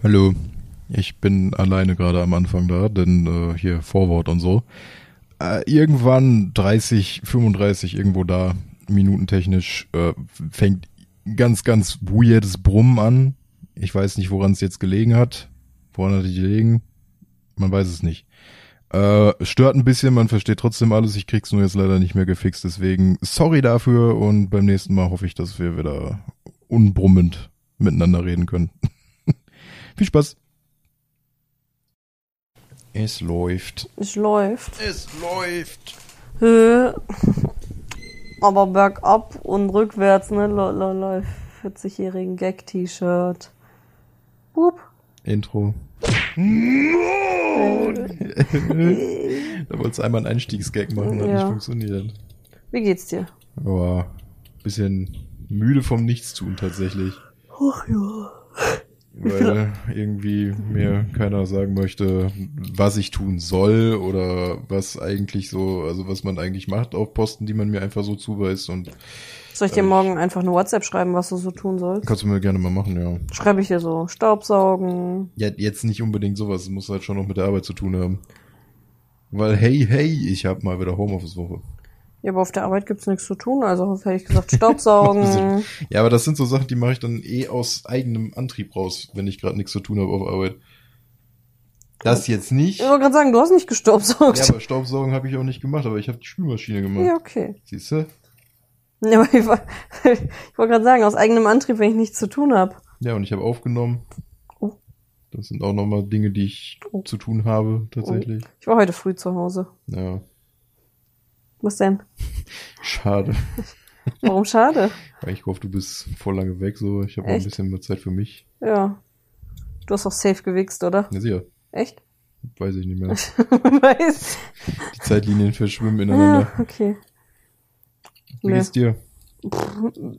Hallo. Ich bin alleine gerade am Anfang da, denn äh, hier Vorwort und so. Äh, irgendwann 30, 35 irgendwo da, minutentechnisch, äh, fängt ganz, ganz weirdes Brummen an. Ich weiß nicht, woran es jetzt gelegen hat. Woran hat es gelegen? Man weiß es nicht. Äh, stört ein bisschen, man versteht trotzdem alles. Ich krieg's nur jetzt leider nicht mehr gefixt, deswegen sorry dafür und beim nächsten Mal hoffe ich, dass wir wieder unbrummend miteinander reden können. Viel Spaß. Es läuft. Es läuft. Es läuft. Höhe. Aber bergab und rückwärts, ne? Lololol. 40-jährigen Gag-T-Shirt. Wup. Intro. da wolltest du einmal einen Einstiegsgag machen, hat Ja. nicht funktioniert. Wie geht's dir? Aber bisschen müde vom Nichtstun tatsächlich. Ach ja. Weil irgendwie mir keiner sagen möchte, was ich tun soll oder was eigentlich so, also was man eigentlich macht auf Posten, die man mir einfach so zuweist und Soll ich dir Ähm, morgen einfach eine WhatsApp schreiben, was du so tun sollst? kannst du mir gerne mal machen, ja. Schreibe ich dir so Staubsaugen. Ja, jetzt nicht unbedingt sowas, es muss halt schon noch mit der Arbeit zu tun haben. Weil hey, hey, ich hab mal wieder Homeoffice-Woche. Ja, aber auf der Arbeit gibt's nichts zu tun, also hätte ich gesagt Staubsaugen. Ja, aber das sind so Sachen, die mache ich dann eh aus eigenem Antrieb raus, wenn ich gerade nichts zu tun habe auf Arbeit. Das jetzt nicht. ich wollte gerade sagen, du hast nicht gestaubsaugt. Ja, aber Staubsaugen habe ich auch nicht gemacht, aber ich habe die Spülmaschine gemacht. Ja, okay. Siehst du? Ja, aber ich, woll- ich wollte gerade sagen, aus eigenem Antrieb, wenn ich nichts zu tun habe. Ja, und ich habe aufgenommen. Oh. Das sind auch nochmal Dinge, die ich Oh. zu tun habe, tatsächlich. Ich war heute früh zu Hause. Ja, Was denn? schade. Warum schade? Weil ich hoffe, du bist voll lange weg, so. Ich habe auch ein bisschen mehr Zeit für mich. Ja. Du hast auch safe gewichst, oder? Ja, sicher. Echt? Weiß ich nicht mehr. Weiß. Die Zeitlinien verschwimmen Ja, ineinander. okay. Wie Nee. geht's dir?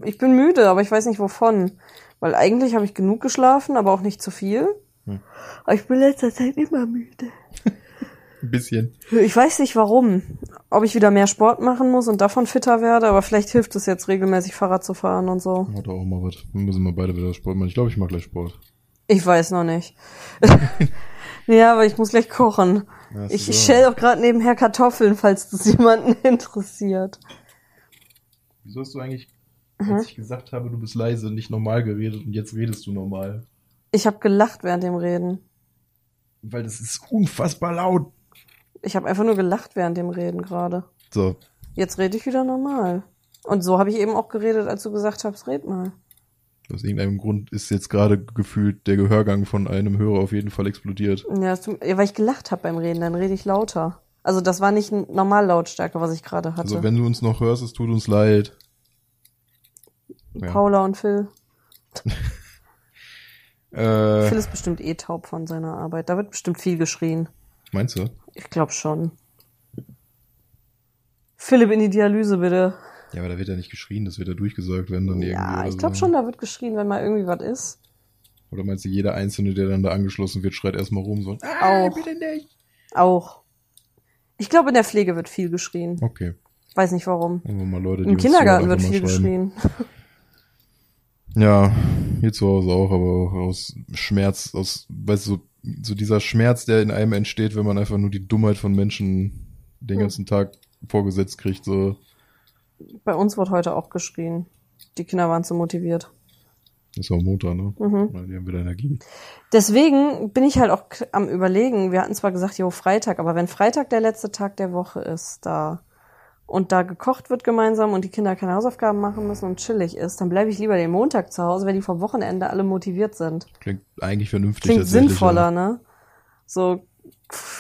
Ich bin müde, aber ich weiß nicht wovon. Weil eigentlich habe ich genug geschlafen, aber auch nicht zu viel. Hm. Aber ich bin in letzter Zeit immer müde. Ein bisschen. Ich weiß nicht warum. Ob ich wieder mehr Sport machen muss und davon fitter werde, aber vielleicht hilft es jetzt regelmäßig Fahrrad zu fahren und so. Hat auch mal was. Wir müssen mal beide wieder Sport machen. Ich glaube, ich mache gleich Sport. Ich weiß noch nicht. ja, aber ich muss gleich kochen. Ja, Ich egal. schäle auch gerade nebenher Kartoffeln, falls das jemanden interessiert. Wieso hast du eigentlich, Mhm. als ich gesagt habe, du bist leise, nicht normal geredet und jetzt redest du normal? Ich habe gelacht während dem Reden. Weil das ist unfassbar laut. Ich habe einfach nur gelacht während dem Reden gerade. So, Jetzt rede ich wieder normal. Und so habe ich eben auch geredet, als du gesagt hast, red mal. aus irgendeinem Grund ist jetzt gerade gefühlt der Gehörgang von einem Hörer auf jeden Fall explodiert. Ja, tut- ja weil ich gelacht habe beim Reden, dann rede ich lauter. Also das war nicht ein Normallautstärke, was ich gerade hatte. Also wenn du uns noch hörst, es tut uns leid. Ja. Paula und Phil. Äh, Phil ist bestimmt eh taub von seiner Arbeit. Da wird bestimmt viel geschrien. Meinst du? Ich glaube schon. Philipp in die Dialyse bitte. Ja, aber da wird ja nicht geschrien, das wird ja durchgesagt, wenn dann irgendwie. Ja, ich glaube so. schon, da wird geschrien, wenn mal irgendwie was ist. Oder meinst du, jeder Einzelne, der dann da angeschlossen wird, schreit erstmal rum so. Ah, Auch. bitte nicht. Auch. Ich glaube, in der Pflege wird viel geschrien. Okay. Weiß nicht warum. Leute, Im Kindergarten wird viel mal schreiben. geschrien. Ja, hier zu Hause auch, aber auch aus Schmerz, aus, weißt du, so, so dieser Schmerz, der in einem entsteht, wenn man einfach nur die Dummheit von Menschen den Hm. ganzen Tag vorgesetzt kriegt, so. Bei uns wurde heute auch geschrien. Die Kinder waren zu motiviert. Ist auch Montag, ne? Mhm. Die haben wieder Energie. Deswegen bin ich halt auch am überlegen, wir hatten zwar gesagt, jo, Freitag, aber wenn Freitag der letzte Tag der Woche ist, da und da gekocht wird gemeinsam und die Kinder keine Hausaufgaben machen müssen und chillig ist, dann bleibe ich lieber den Montag zu Hause, wenn die vom Wochenende alle motiviert sind. Klingt eigentlich vernünftig. Klingt sinnvoller, Ja. ne? So,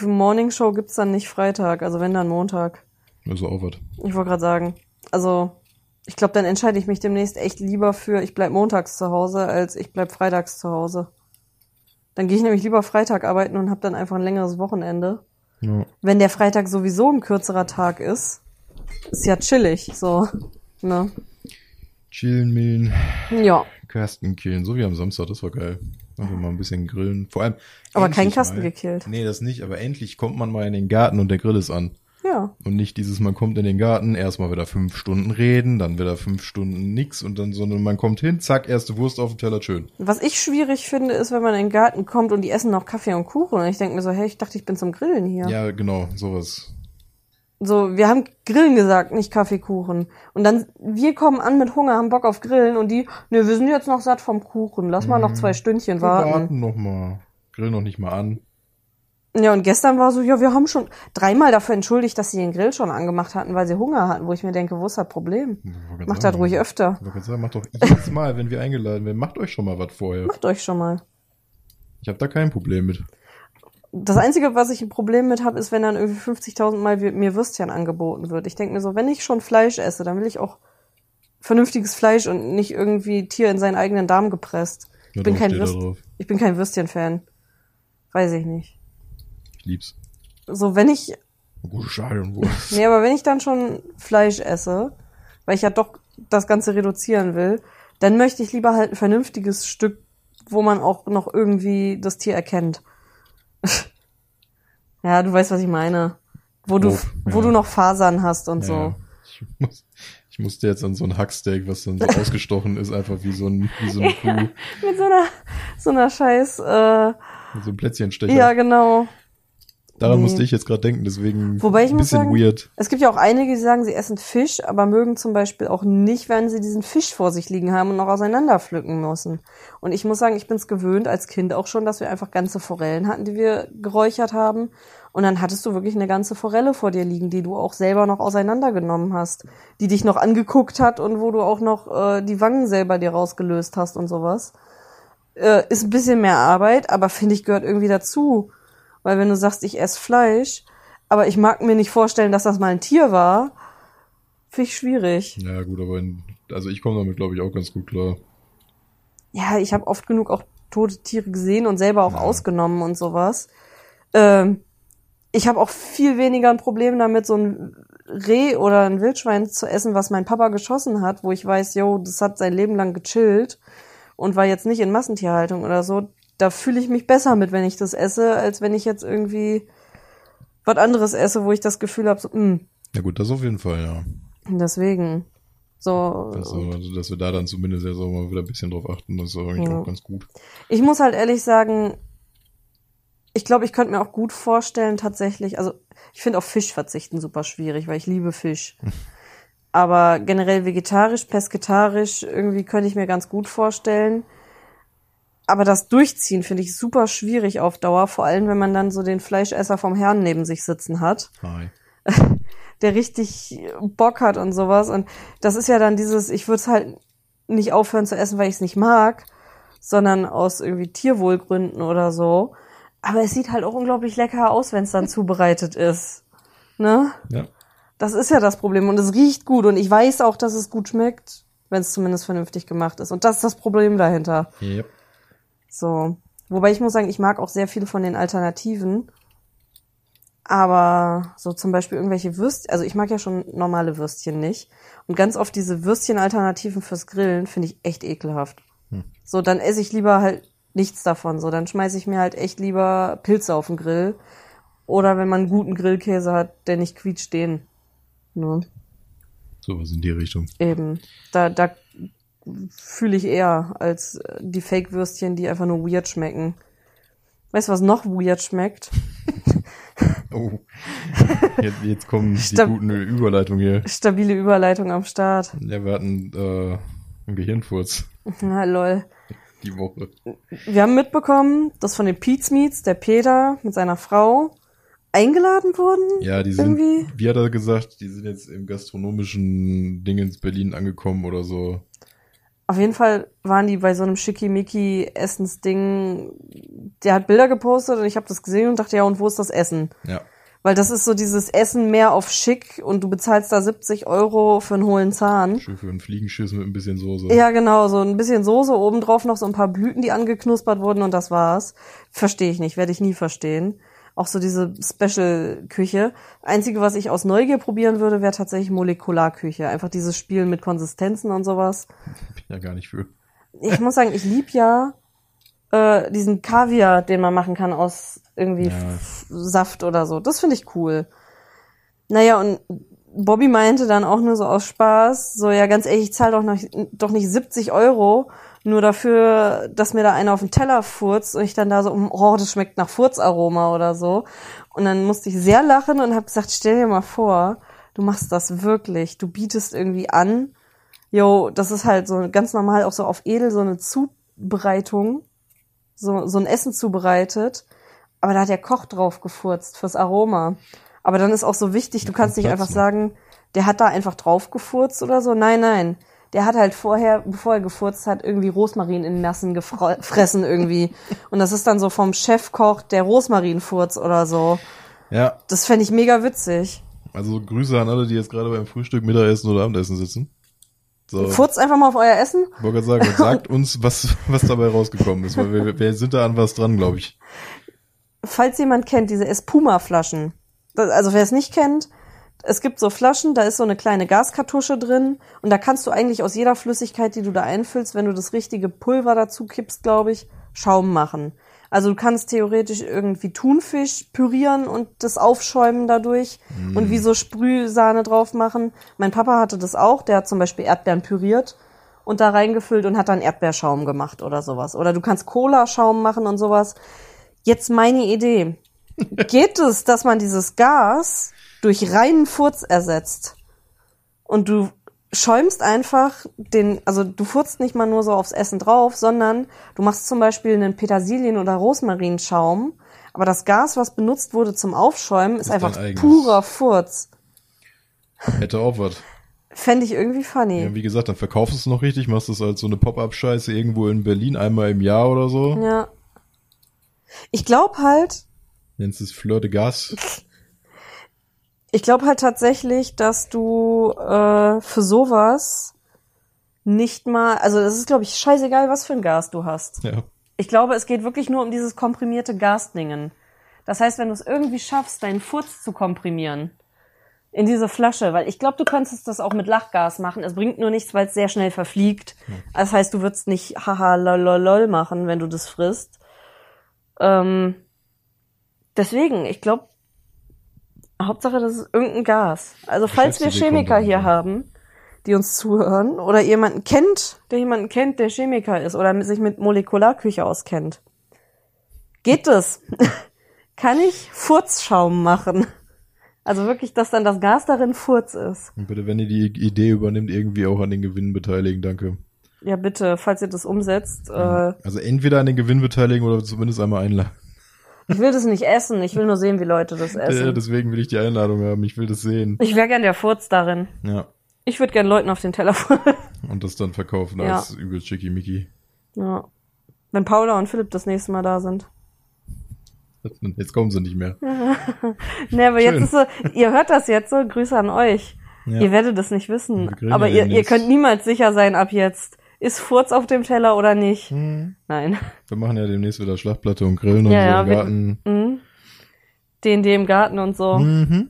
Morning Show gibt's dann nicht Freitag, also wenn dann Montag. Also auch was. Ich wollte gerade sagen, also ich glaube, dann entscheide ich mich demnächst echt lieber für, ich bleib montags zu Hause, als ich bleib freitags zu Hause. Dann gehe ich nämlich lieber Freitag arbeiten und habe dann einfach ein längeres Wochenende. Ja. Wenn der Freitag sowieso ein kürzerer Tag ist, ist ja chillig, so. Ne? Chillen, Millen, Ja, Kasten killen, so wie am Samstag, das war geil. Einfach mal ein bisschen grillen. Vor allem. aber kein Kasten mal, gekillt. Nee, das nicht, aber endlich kommt man mal in den Garten und der Grill ist an. Ja. Und nicht dieses, man kommt in den Garten, erstmal wieder fünf Stunden reden, dann wieder fünf Stunden nix und dann, sondern man kommt hin, zack, erste Wurst auf dem Teller, schön. Was ich schwierig finde, ist, wenn man in den Garten kommt und die essen noch Kaffee und Kuchen. Und ich denke mir so, hey, ich dachte, ich bin zum Grillen hier. Ja, genau, sowas. So, wir haben Grillen gesagt, nicht Kaffeekuchen. Und dann, wir kommen an mit Hunger, haben Bock auf Grillen und die, ne, wir sind jetzt noch satt vom Kuchen. Lass mal noch zwei Stündchen Wir warten. warten noch mal. Grill noch nicht mal an. Ja, und gestern war so, ja, wir haben schon dreimal dafür entschuldigt, dass sie den Grill schon angemacht hatten, weil sie Hunger hatten, wo ich mir denke, wo ist das Problem? Grad Macht das ruhig öfter. Ich sagen, macht doch jedes Mal, wenn wir eingeladen werden, macht euch schon mal was vorher. Macht euch schon mal. Ich habe da kein Problem mit. Das Einzige, was ich ein Problem mit habe, ist, wenn dann irgendwie 50.000 Mal mir Würstchen angeboten wird. Ich denke mir so, wenn ich schon Fleisch esse, dann will ich auch vernünftiges Fleisch und nicht irgendwie Tier in seinen eigenen Darm gepresst. Ich bin kein, Würst ich bin kein Würstchen-Fan. Weiß ich nicht. Ich lieb's. So, wenn ich, Gute Schale und Wurst. nee, aber wenn ich dann schon Fleisch esse, weil ich ja doch das Ganze reduzieren will, dann möchte ich lieber halt ein vernünftiges Stück, wo man auch noch irgendwie das Tier erkennt. ja, du weißt, was ich meine. Wo du, Grob, wo ja. du noch Fasern hast und so. Ja, ich, muss, ich musste jetzt an so ein Hacksteak, was dann so ausgestochen ist, einfach wie so ein, wie so eine Kuh, Mit so einer, so einer scheiß, äh, mit so einem Plätzchenstecher. ja, genau. Daran nee. musste ich jetzt gerade denken, deswegen Wobei ich ein bisschen sagen, weird. Es gibt ja auch einige, die sagen, sie essen Fisch, aber mögen zum Beispiel auch nicht, wenn sie diesen Fisch vor sich liegen haben und noch auseinander pflücken müssen. Und ich muss sagen, ich bin es gewöhnt, als Kind auch schon, dass wir einfach ganze Forellen hatten, die wir geräuchert haben. Und dann hattest du wirklich eine ganze Forelle vor dir liegen, die du auch selber noch auseinandergenommen hast, die dich noch angeguckt hat und wo du auch noch äh, die Wangen selber dir rausgelöst hast und sowas. Äh, ist ein bisschen mehr Arbeit, aber finde ich gehört irgendwie dazu. Weil wenn du sagst, ich esse Fleisch, aber ich mag mir nicht vorstellen, dass das mal ein Tier war, finde ich schwierig. Ja, gut, aber in, also ich komme damit, glaube ich, auch ganz gut klar. Ja, ich habe oft genug auch tote Tiere gesehen und selber auch Ja. ausgenommen und sowas. Ähm, ich habe auch viel weniger ein Problem damit, so ein Reh oder ein Wildschwein zu essen, was mein Papa geschossen hat, wo ich weiß, yo, das hat sein Leben lang gechillt und war jetzt nicht in Massentierhaltung oder so. Da fühle ich mich besser mit, wenn ich das esse, als wenn ich jetzt irgendwie was anderes esse, wo ich das Gefühl habe, so, mh, Ja gut, das auf jeden Fall, ja. deswegen. So, Das, also, dass wir da dann zumindest jetzt auch mal wieder ein bisschen drauf achten, das ist eigentlich Ja. auch ganz gut. Ich muss halt ehrlich sagen, ich glaube, ich könnte mir auch gut vorstellen, tatsächlich, also ich finde auf Fisch verzichten super schwierig, weil ich liebe Fisch. Aber generell vegetarisch, pesketarisch, irgendwie könnte ich mir ganz gut vorstellen. Aber das Durchziehen finde ich super schwierig auf Dauer, vor allem wenn man dann so den Fleischesser vom Herrn neben sich sitzen hat Hi. der richtig Bock hat und sowas. Und das ist ja dann dieses, ich würde es halt nicht aufhören zu essen, weil ich es nicht mag, sondern aus irgendwie Tierwohlgründen oder so. Aber es sieht halt auch unglaublich lecker aus, wenn es dann zubereitet ist. Ne? Ja. Das ist ja das Problem. Und es riecht gut. Und ich weiß auch, dass es gut schmeckt, wenn es zumindest vernünftig gemacht ist. Und das ist das Problem dahinter. Yep. So. Wobei ich muss sagen, ich mag auch sehr viel von den Alternativen. Aber so zum Beispiel irgendwelche Würstchen, also ich mag ja schon normale Würstchen nicht. Und ganz oft diese Würstchen-Alternativen fürs Grillen finde ich echt ekelhaft. Hm. So, dann esse ich lieber halt nichts davon. So, dann schmeiße ich mir halt echt lieber Pilze auf den Grill. Oder wenn man einen guten Grillkäse hat, der nicht quietscht, den. Ne? Sowas in die Richtung. Eben. Da, da fühle ich eher als äh, die Fake-Würstchen, die einfach nur weird schmecken. Weißt du, was noch weird schmeckt? Oh. Jetzt, jetzt kommen die Stab- guten Überleitungen hier. Stabile Überleitung am Start. Ja, wir hatten äh, einen Gehirnfurz Na lol. die Woche. Wir haben mitbekommen, dass von den Pete's Meats der Peter mit seiner Frau eingeladen wurden. Ja, die sind, Irgendwie? wie hat er gesagt, die sind jetzt im gastronomischen Ding ins Berlin angekommen oder so. Auf jeden Fall waren die bei so einem schickimicki Essensding. Der hat Bilder gepostet und ich habe das gesehen und dachte, ja, und wo ist das Essen? Ja. Weil das ist so dieses Essen mehr auf schick und du bezahlst da 70 Euro für einen hohlen Zahn. Schön für einen Fliegenschiss mit ein bisschen Soße. Ja, genau, so ein bisschen Soße, obendrauf noch so ein paar Blüten, die angeknuspert wurden und das war's. Verstehe ich nicht, werde ich nie verstehen. Auch so diese Special-Küche. Einzige, was ich aus Neugier probieren würde, wäre tatsächlich Molekularküche. Einfach dieses Spielen mit Konsistenzen und sowas. Bin ja gar nicht für. Ich muss sagen, ich lieb ja äh, diesen Kaviar, den man machen kann aus irgendwie Ja. Saft oder so. Das finde ich cool. Naja, und Bobby meinte dann auch nur so aus Spaß, so ja ganz ehrlich, ich zahle doch, noch, doch nicht 70 Euro nur dafür, dass mir da einer auf den Teller furzt und ich dann da so, oh, das schmeckt nach Furzaroma oder so. Und dann musste ich sehr lachen und habe gesagt, stell dir mal vor, du machst das wirklich. Du bietest irgendwie an, yo, das ist halt so ganz normal auch so auf edel so eine Zubereitung, so, so ein Essen zubereitet. Aber da hat der Koch drauf gefurzt fürs Aroma. Aber dann ist auch so wichtig, du kannst nicht einfach sagen, der hat da einfach drauf gefurzt oder so. Nein, nein. Der hat halt vorher, bevor er gefurzt hat, irgendwie Rosmarin in Nassen gefressen irgendwie. Und das ist dann so vom Chefkoch der Rosmarinfurz oder so. Ja. Das fände ich mega witzig. Also Grüße an alle, die jetzt gerade beim Frühstück, Mittagessen oder Abendessen sitzen. So. Furzt einfach mal auf euer Essen. Ich wollte gerade sagen, sagt uns, was, was dabei rausgekommen ist, weil wir, wir sind da an was dran, glaube ich. Falls jemand kennt, diese Espuma-Flaschen. Also wer es nicht kennt, es gibt so Flaschen, da ist so eine kleine Gaskartusche drin und da kannst du eigentlich aus jeder Flüssigkeit, die du da einfüllst, wenn du das richtige Pulver dazu kippst, glaube ich, Schaum machen. Also du kannst theoretisch irgendwie Thunfisch pürieren und das aufschäumen dadurch mm. und wie so Sprühsahne drauf machen. Mein Papa hatte das auch, der hat zum Beispiel Erdbeeren püriert und da reingefüllt und hat dann Erdbeerschaum gemacht oder sowas. Oder du kannst Cola-Schaum machen und sowas. Jetzt meine Idee. Geht es, dass man dieses Gas durch reinen Furz ersetzt und du schäumst einfach den, also du furzt nicht mal nur so aufs Essen drauf, sondern du machst zum Beispiel einen Petersilien- oder Rosmarinschaum, aber das Gas, was benutzt wurde zum Aufschäumen, ist, ist einfach purer Furz. Hätte auch was. Fände ich irgendwie funny. Ja, wie gesagt, dann verkaufst du es noch richtig, machst es als so eine Pop-Up-Scheiße irgendwo in Berlin einmal im Jahr oder so. Ja. Ich glaube halt. Nennst es Fleur de Gas. Ich glaube halt tatsächlich, dass du äh, für sowas nicht mal, also es ist, glaube ich, scheißegal, was für ein Gas du hast. Ja. Ich glaube, es geht wirklich nur um dieses komprimierte Gasdingen. Das heißt, wenn du es irgendwie schaffst, deinen Furz zu komprimieren in diese Flasche, weil ich glaube, du könntest das auch mit Lachgas machen. Es bringt nur nichts, weil es sehr schnell verfliegt. Ja. Das heißt, du würdest nicht haha lololol machen, wenn du das frisst. Ähm, deswegen, ich glaube, Hauptsache, das ist irgendein Gas. Also falls wir Chemiker hier haben, die uns zuhören oder jemanden kennt, der jemanden kennt, der Chemiker ist oder sich mit Molekularküche auskennt. Geht es? Kann ich Furzschaum machen? Also wirklich, dass dann das Gas darin Furz ist. Und bitte, wenn ihr die Idee übernimmt, irgendwie auch an den Gewinnen beteiligen, danke. Ja, bitte, falls ihr das umsetzt. Äh, also entweder an den Gewinn beteiligen oder zumindest einmal einladen. Ich will das nicht essen, ich will nur sehen, wie Leute das essen. Ja, deswegen will ich die Einladung haben, ich will das sehen. Ich wäre gern der Furz darin. Ja. Ich würde gern Leuten auf den Teller Und das dann verkaufen ja. als übel schickimicki. Ja. Wenn Paula und Philipp das nächste Mal da sind. Jetzt kommen sie nicht mehr. ne, aber Schön. jetzt ist so, ihr hört das jetzt so, Grüße an euch. Ja. Ihr werdet es nicht wissen. Aber ihr, ihr könnt niemals sicher sein ab jetzt ist Furz auf dem Teller oder nicht? Hm. Nein. Wir machen ja demnächst wieder Schlachtplatte und Grillen und ja, so im Garten. Wir, mh. Den, dem Garten und so. Mhm.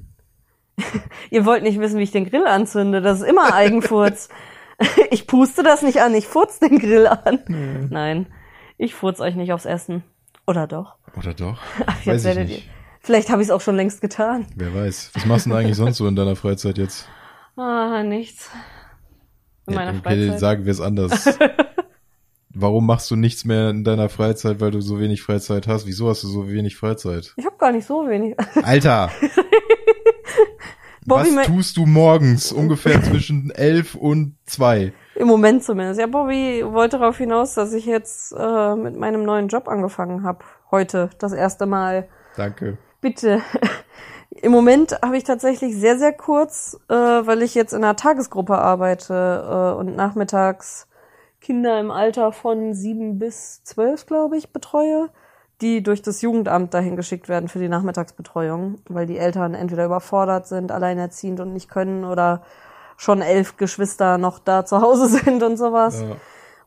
Ihr wollt nicht wissen, wie ich den Grill anzünde. Das ist immer Eigenfurz. ich puste das nicht an, ich furz den Grill an. Mhm. Nein, ich furz euch nicht aufs Essen. Oder doch? Oder doch? Ach, weiß ich nicht. Ihr. Vielleicht habe ich es auch schon längst getan. Wer weiß. Was machst du denn eigentlich sonst so in deiner Freizeit jetzt? Ah, nichts in meiner ja, Freizeit. Okay, sagen wir es anders. Warum machst du nichts mehr in deiner Freizeit, weil du so wenig Freizeit hast? Wieso hast du so wenig Freizeit? Ich habe gar nicht so wenig. Alter! Bobby, Was tust du morgens ungefähr zwischen elf und zwei? Im Moment zumindest. Ja, Bobby wollte darauf hinaus, dass ich jetzt äh, mit meinem neuen Job angefangen habe. Heute, das erste Mal. Danke. Bitte. Im Moment habe ich tatsächlich sehr, sehr kurz, äh, weil ich jetzt in einer Tagesgruppe arbeite äh, und nachmittags Kinder im Alter von sieben bis zwölf, glaube ich, betreue, die durch das Jugendamt dahin geschickt werden für die Nachmittagsbetreuung, weil die Eltern entweder überfordert sind, alleinerziehend und nicht können oder schon elf Geschwister noch da zu Hause sind und sowas. Ja.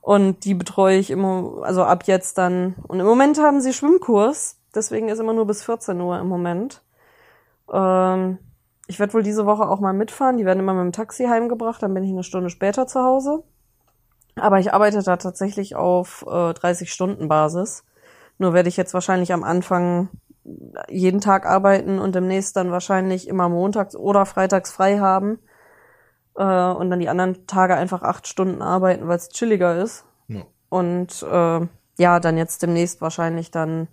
Und die betreue ich immer, also ab jetzt dann. Und im Moment haben sie Schwimmkurs, deswegen ist immer nur bis 14 Uhr im Moment. Ähm, ich werde wohl diese Woche auch mal mitfahren. Die werden immer mit dem Taxi heimgebracht, dann bin ich eine Stunde später zu Hause. Aber ich arbeite da tatsächlich auf äh, 30 Stunden Basis. Nur werde ich jetzt wahrscheinlich am Anfang jeden Tag arbeiten und demnächst dann wahrscheinlich immer montags oder freitags frei haben äh, und dann die anderen Tage einfach acht Stunden arbeiten, weil es chilliger ist. Ja. Und äh, ja, dann jetzt demnächst wahrscheinlich dann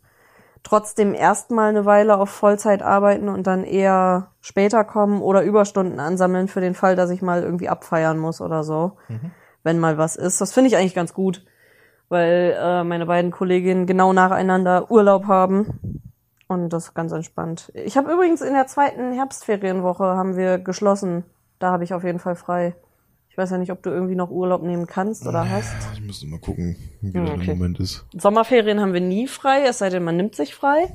trotzdem erstmal eine Weile auf Vollzeit arbeiten und dann eher später kommen oder Überstunden ansammeln für den Fall, dass ich mal irgendwie abfeiern muss oder so, wenn mal was ist. Das finde ich eigentlich ganz gut, weil äh, meine beiden Kolleginnen genau nacheinander Urlaub haben und das ist ganz entspannt. Ich habe übrigens in der zweiten Herbstferienwoche haben wir geschlossen. Da habe ich auf jeden Fall frei. Ich weiß ja nicht, ob du irgendwie noch Urlaub nehmen kannst oder hast. Ich müsste mal gucken, wie Ja, das okay. im Moment ist. Sommerferien haben wir nie frei, es sei denn, man nimmt sich frei.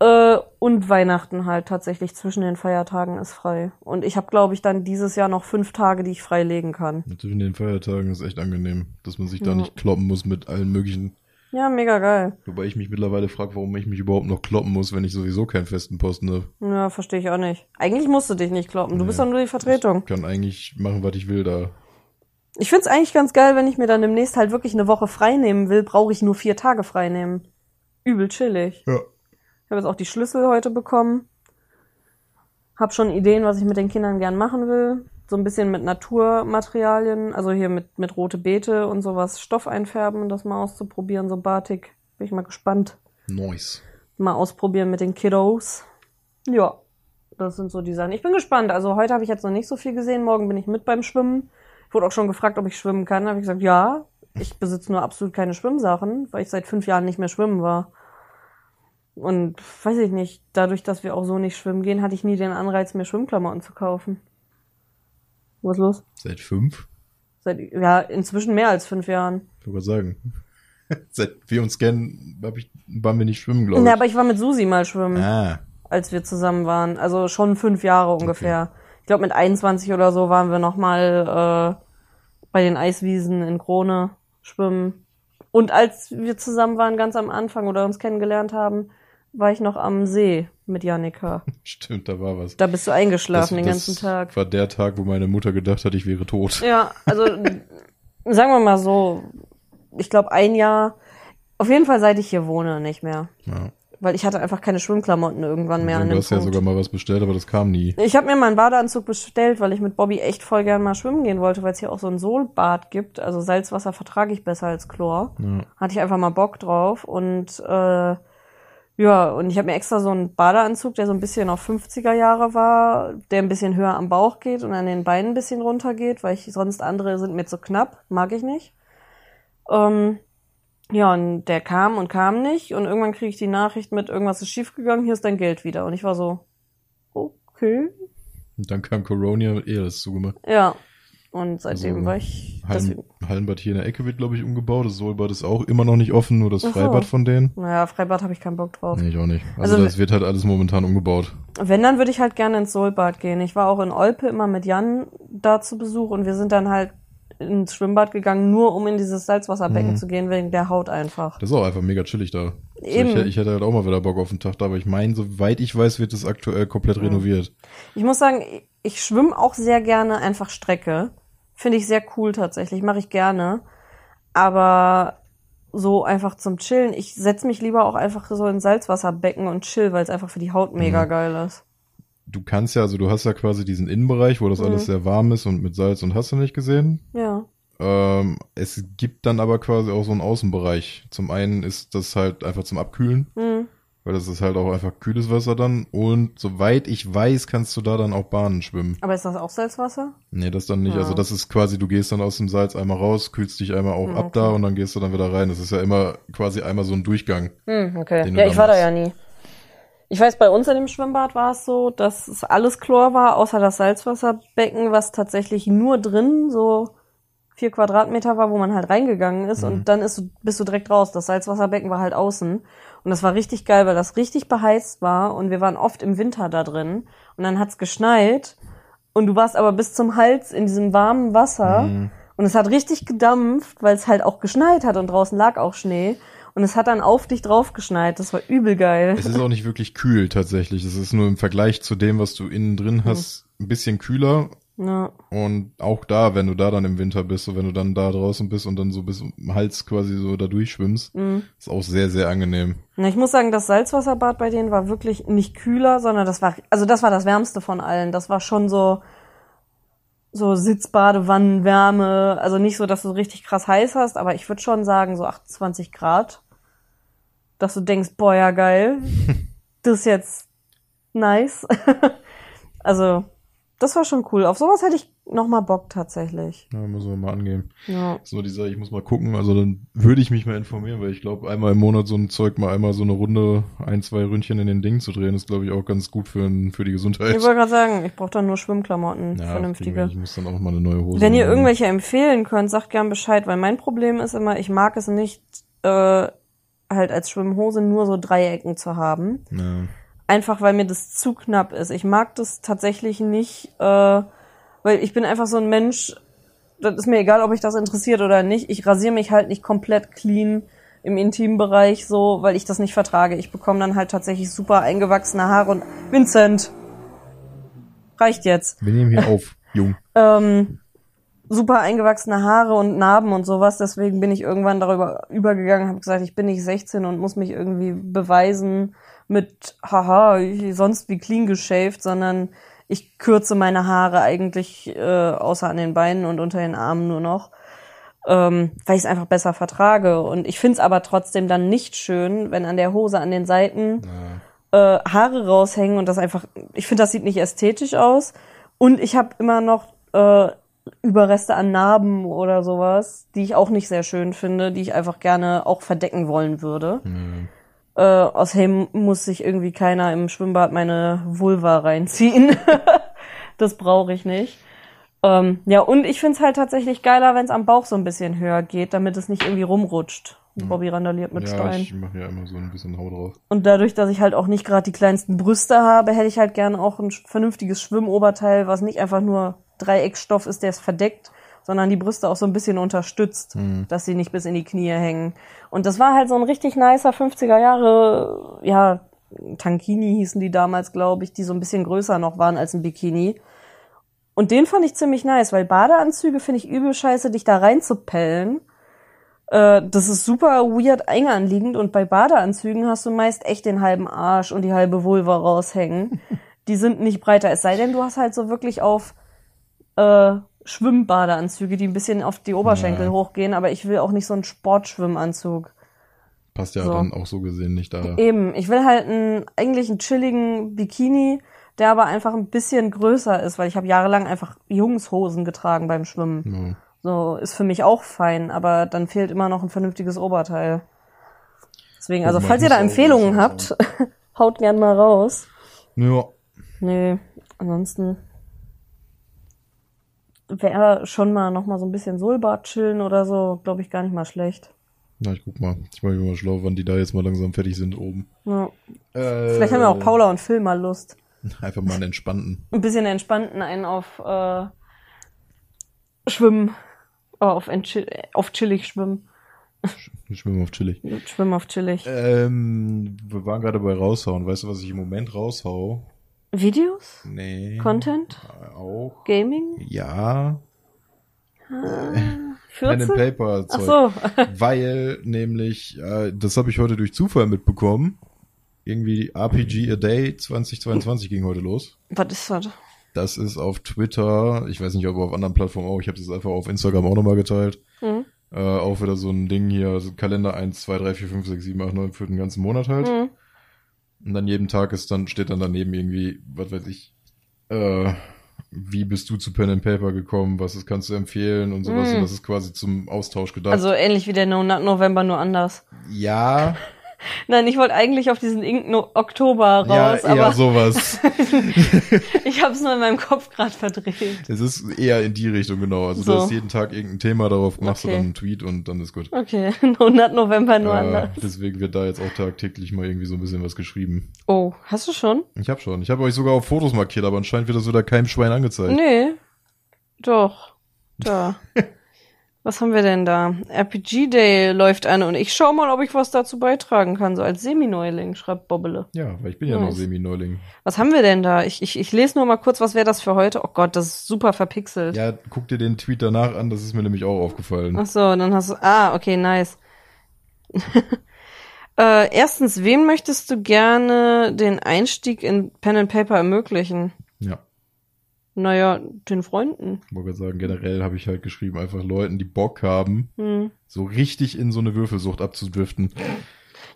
Ja. Äh, und Weihnachten halt tatsächlich zwischen den Feiertagen ist frei. Und ich habe, glaube ich, dann dieses Jahr noch fünf Tage, die ich frei legen kann. Zwischen den Feiertagen ist echt angenehm, dass man sich da Ja. nicht kloppen muss mit allen möglichen. Ja, mega geil. Wobei ich mich mittlerweile frage, warum ich mich überhaupt noch kloppen muss, wenn ich sowieso keinen festen Posten habe. Ja, verstehe ich auch nicht. Eigentlich musst du dich nicht kloppen. Du Nee. bist doch nur die Vertretung. Ich kann eigentlich machen, was ich will da. Ich find's eigentlich ganz geil, wenn ich mir dann demnächst halt wirklich eine Woche frei nehmen will, brauche ich nur vier Tage frei nehmen. Übel chillig. Ja. Ich habe jetzt auch die Schlüssel heute bekommen. Hab schon Ideen, was ich mit den Kindern gern machen will. So ein bisschen mit Naturmaterialien, also hier mit, mit rote Beete und sowas Stoff einfärben und das mal auszuprobieren, so Batik. Bin ich mal gespannt. Nice. Mal ausprobieren mit den Kiddos. Ja, das sind so die Sachen. Ich bin gespannt. Also heute habe ich jetzt noch nicht so viel gesehen. Morgen bin ich mit beim Schwimmen. Ich wurde auch schon gefragt, ob ich schwimmen kann. Da habe ich gesagt, ja. Ich besitze nur absolut keine Schwimmsachen, weil ich seit fünf Jahren nicht mehr schwimmen war. Und weiß ich nicht, dadurch, dass wir auch so nicht schwimmen gehen, hatte ich nie den Anreiz, mir Schwimmklamotten zu kaufen. Was ist los? Seit fünf? Seit, ja, inzwischen mehr als fünf Jahren. Ich wollte sagen. Seit wir uns kennen, hab ich, waren wir nicht schwimmen, glaube ich. Ja, aber ich war mit Susi mal schwimmen. ah, als wir zusammen waren. Also schon fünf Jahre ungefähr. Ich glaube, mit 21 oder so waren wir noch mal äh, bei den Eiswiesen in Krone schwimmen. Und als wir zusammen waren, ganz am Anfang oder uns kennengelernt haben, war ich noch am See mit Janika. stimmt, da war was. Da bist du eingeschlafen den ganzen das Tag. war der Tag, wo meine Mutter gedacht hat, ich wäre tot. Ja, also sagen wir mal so, ich glaube ein Jahr, auf jeden Fall seit ich hier wohne, nicht mehr. Ja. Weil ich hatte einfach keine Schwimmklamotten irgendwann mehr du hast ja sogar mal was bestellt, aber das kam nie. Ich habe mir mal einen Badeanzug bestellt, weil ich mit Bobby echt voll gern mal schwimmen gehen wollte, weil es hier auch so ein Solbad gibt. Also Salzwasser vertrage ich besser als Chlor. Ja. Hatte ich einfach mal Bock drauf und äh, ja, und ich habe mir extra so einen Badeanzug, der so ein bisschen auf 50er Jahre war, der ein bisschen höher am Bauch geht und an den Beinen ein bisschen runter geht, weil ich sonst andere sind mir zu knapp, mag ich nicht. Ähm, ja, und der kam und kam nicht und irgendwann kriege ich die Nachricht mit irgendwas ist schiefgegangen, hier ist dein Geld wieder und ich war so okay. Und dann kam Corona und eh alles zugemacht. Ja. Und seitdem Also, war ich Hallen, Hallenbad hier in der Ecke wird, glaube ich, umgebaut. Das Sohlbad ist auch immer noch nicht offen, nur das so. Freibad von denen. naja, Freibad habe ich keinen Bock drauf. Nee, ich auch nicht. Also, Also, das wird halt alles momentan umgebaut. Wenn, dann würde ich halt gerne ins Solbad gehen. Ich war auch in Olpe immer mit Jan da zu Besuch und wir sind dann halt ins Schwimmbad gegangen, nur um in dieses Salzwasserbecken Mhm. zu gehen, wegen der Haut einfach. Das ist auch einfach mega chillig da. Eben. ich, ich hätte halt auch mal wieder Bock auf den Tag da, aber ich meine, soweit ich weiß, wird es aktuell komplett renoviert. Ich muss sagen, ich schwimme auch sehr gerne einfach Strecke. Finde ich sehr cool tatsächlich, mache ich gerne. Aber so einfach zum Chillen, ich setze mich lieber auch einfach so in Salzwasserbecken und chill, weil es einfach für die Haut mega Mhm. geil ist. Du kannst ja, also du hast ja quasi diesen Innenbereich, wo das Mhm. alles sehr warm ist und mit Salz und hast du nicht gesehen. Ja. Ähm, es gibt dann aber quasi auch so einen Außenbereich. Zum einen ist das halt einfach zum Abkühlen, Hm. Weil das ist halt auch einfach kühles Wasser dann. Und soweit ich weiß, kannst du da dann auch Bahnen schwimmen. Aber ist das auch Salzwasser? Nee, das dann nicht. Ja. Also das ist quasi, du gehst dann aus dem Salz einmal raus, kühlst dich einmal auch Hm, ab okay. da und dann gehst du dann wieder rein. Das ist ja immer quasi einmal so ein Durchgang. Hm, okay. Ja, da ich war da machst. ja nie. Ich weiß, bei uns in dem Schwimmbad war es so, dass es alles Chlor war, außer das Salzwasserbecken, was tatsächlich nur drin so vier Quadratmeter war, wo man halt reingegangen ist Mhm. und dann ist, bist du direkt raus. Das Salzwasserbecken war halt außen und das war richtig geil, weil das richtig beheizt war und wir waren oft im Winter da drin und dann hat's geschneit und du warst aber bis zum Hals in diesem warmen Wasser Mhm. und es hat richtig gedampft, weil es halt auch geschneit hat und draußen lag auch Schnee. Und es hat dann auf dich drauf geschneit. Das war übel geil. Es ist auch nicht wirklich kühl tatsächlich. Es ist nur im Vergleich zu dem, was du innen drin hast, ein bisschen kühler. Ja. Und auch da, wenn du da dann im Winter bist, so wenn du dann da draußen bist und dann so bis zum Hals quasi so da durchschwimmst, Mhm. ist auch sehr, sehr angenehm. Na, ich muss sagen, das Salzwasserbad bei denen war wirklich nicht kühler, sondern das war, also das war das wärmste von allen. Das war schon so, so Sitzbadewannenwärme. Also nicht so, dass du richtig krass heiß hast, aber ich würde schon sagen, so 28 Grad. Dass du denkst, boah, ja geil. das ist jetzt nice. also, das war schon cool. Auf sowas hätte ich noch mal Bock tatsächlich. Ja, müssen wir mal angehen. Ja. So die Sache, ich muss mal gucken, also dann würde ich mich mal informieren, weil ich glaube, einmal im Monat so ein Zeug mal einmal so eine Runde, ein, zwei Ründchen in den Ding zu drehen, ist glaube ich auch ganz gut für, für die Gesundheit. Ich wollte gerade sagen, ich brauche dann nur Schwimmklamotten, ja, vernünftige. Ich muss dann auch mal eine neue Hose Wenn ihr holen. irgendwelche empfehlen könnt, sagt gern Bescheid, weil mein Problem ist immer, ich mag es nicht, äh, halt als Schwimmhose nur so Dreiecken zu haben. Ja. Einfach weil mir das zu knapp ist. Ich mag das tatsächlich nicht, äh, weil ich bin einfach so ein Mensch, das ist mir egal, ob ich das interessiert oder nicht. Ich rasiere mich halt nicht komplett clean im Intimbereich so, weil ich das nicht vertrage. Ich bekomme dann halt tatsächlich super eingewachsene Haare und Vincent. Reicht jetzt Wir nehmen hier auf, Jung. ähm, super eingewachsene Haare und Narben und sowas. Deswegen bin ich irgendwann darüber übergegangen, habe gesagt, ich bin nicht 16 und muss mich irgendwie beweisen mit, haha, sonst wie clean geshaved, sondern ich kürze meine Haare eigentlich äh, außer an den Beinen und unter den Armen nur noch, ähm, weil ich es einfach besser vertrage. Und ich find's aber trotzdem dann nicht schön, wenn an der Hose an den Seiten Ja. äh, Haare raushängen und das einfach, ich finde, das sieht nicht ästhetisch aus. Und ich habe immer noch äh, Überreste an Narben oder sowas, die ich auch nicht sehr schön finde, die ich einfach gerne auch verdecken wollen würde. Äh, außerdem muss sich irgendwie keiner im Schwimmbad meine Vulva reinziehen. das brauche ich nicht. Ähm, ja, und ich find's halt tatsächlich geiler, wenn es am Bauch so ein bisschen höher geht, damit es nicht irgendwie rumrutscht. Bobby randaliert mit ja, Stein. ich mache ja immer so ein bisschen Hau drauf. Und dadurch, dass ich halt auch nicht gerade die kleinsten Brüste habe, hätte ich halt gerne auch ein vernünftiges Schwimmoberteil, was nicht einfach nur Dreieckstoff ist, der es verdeckt, sondern die Brüste auch so ein bisschen unterstützt, dass sie nicht bis in die Knie hängen. Und das war halt so ein richtig nicer 50er Jahre, ja, Tankini hießen die damals, glaube ich, die so ein bisschen größer noch waren als ein Bikini. Und den fand ich ziemlich nice, weil Badeanzüge finde ich übel scheiße, dich da reinzupellen. Äh, das ist super weird eng anliegend und bei Badeanzügen hast du meist echt den halben Arsch und die halbe Vulva raushängen. die sind nicht breiter, es sei denn, du hast halt so wirklich auf äh, Schwimmbadeanzüge, die ein bisschen auf die Oberschenkel Ja. hochgehen, aber ich will auch nicht so einen Sportschwimmanzug. Passt ja So. dann auch so gesehen nicht da. Eben, ich will halt einen, eigentlich einen chilligen Bikini, der aber einfach ein bisschen größer ist, weil ich habe jahrelang einfach Jungshosen getragen beim Schwimmen. Ja. So, ist für mich auch fein, aber dann fehlt immer noch ein vernünftiges Oberteil. Deswegen, also falls ihr da Empfehlungen habt, haut gern mal raus. ja. Nee, ansonsten wäre schon mal noch mal so ein bisschen Solbad chillen oder so, glaube ich, gar nicht mal schlecht. Na, ich guck mal. Ich mache mir mal schlau, wann die da jetzt mal langsam fertig sind oben. Ja. Äh, Vielleicht haben ja auch Paula und Phil mal Lust. Einfach mal einen entspannten. Ein bisschen entspannten einen auf äh, Schwimmen, oh, auf, auf chillig schwimmen. Schwimmen auf chillig. Schwimmen auf chillig. Ähm, wir waren gerade bei raushauen. Weißt du, was ich im Moment raushau? Videos? Nee. Content? Auch. Gaming? Ja. Pen and 14? Paper Ach Zeug. so. Weil nämlich, äh, das habe ich heute durch Zufall mitbekommen. Irgendwie RPG a Day 2022 ging heute los. Was ist das? Das ist auf Twitter, ich weiß nicht, ob auf anderen Plattformen auch, ich habe das einfach auf Instagram auch nochmal geteilt. Mhm. Äh, auch wieder so ein Ding hier, also Kalender 1, 2, 3, 4, 5, 6, 7, 8, 9 für den ganzen Monat halt. Mhm. Und dann jeden Tag ist dann, steht dann daneben irgendwie, was weiß ich, äh, wie bist du zu Pen and Paper gekommen, was ist, kannst du empfehlen und sowas. Mhm. Und das ist quasi zum Austausch gedacht. Also ähnlich wie der No Nut November, nur anders. ja, Nein, ich wollte eigentlich auf diesen Ink Oktober ja, raus, eher aber sowas. ich habe es nur in meinem Kopf gerade verdreht. es ist eher in die Richtung, genau. Also So. du hast jeden Tag irgendein Thema, darauf machst du Okay. dann einen Tweet und dann ist gut. Okay, No Nut November, nur Äh, anders. deswegen wird da jetzt auch tagtäglich mal irgendwie so ein bisschen was geschrieben. Oh, hast du schon? Ich habe schon. Ich habe euch sogar auf Fotos markiert, aber anscheinend wird das wieder keinem Schwein angezeigt. Nee. Doch. Da. Was haben wir denn da? RPG Day läuft an und ich schau mal, ob ich was dazu beitragen kann, so als Semi-Neuling, schreibt Bobbele. Ja, weil ich bin ja Nice. noch Semi-Neuling. Was haben wir denn da? Ich, ich, ich lese nur mal kurz, was wäre das für heute? Oh Gott, das ist super verpixelt. Ja, guck dir den Tweet danach an, das ist mir nämlich auch aufgefallen. Ach so, dann hast du. Ah, okay, nice. äh, erstens, wem möchtest du gerne den Einstieg in Pen and Paper ermöglichen? Ja, Naja, den Freunden. wollte gerade sagen, generell habe ich halt geschrieben, einfach Leuten, die Bock haben, Hm. so richtig in so eine Würfelsucht abzudriften.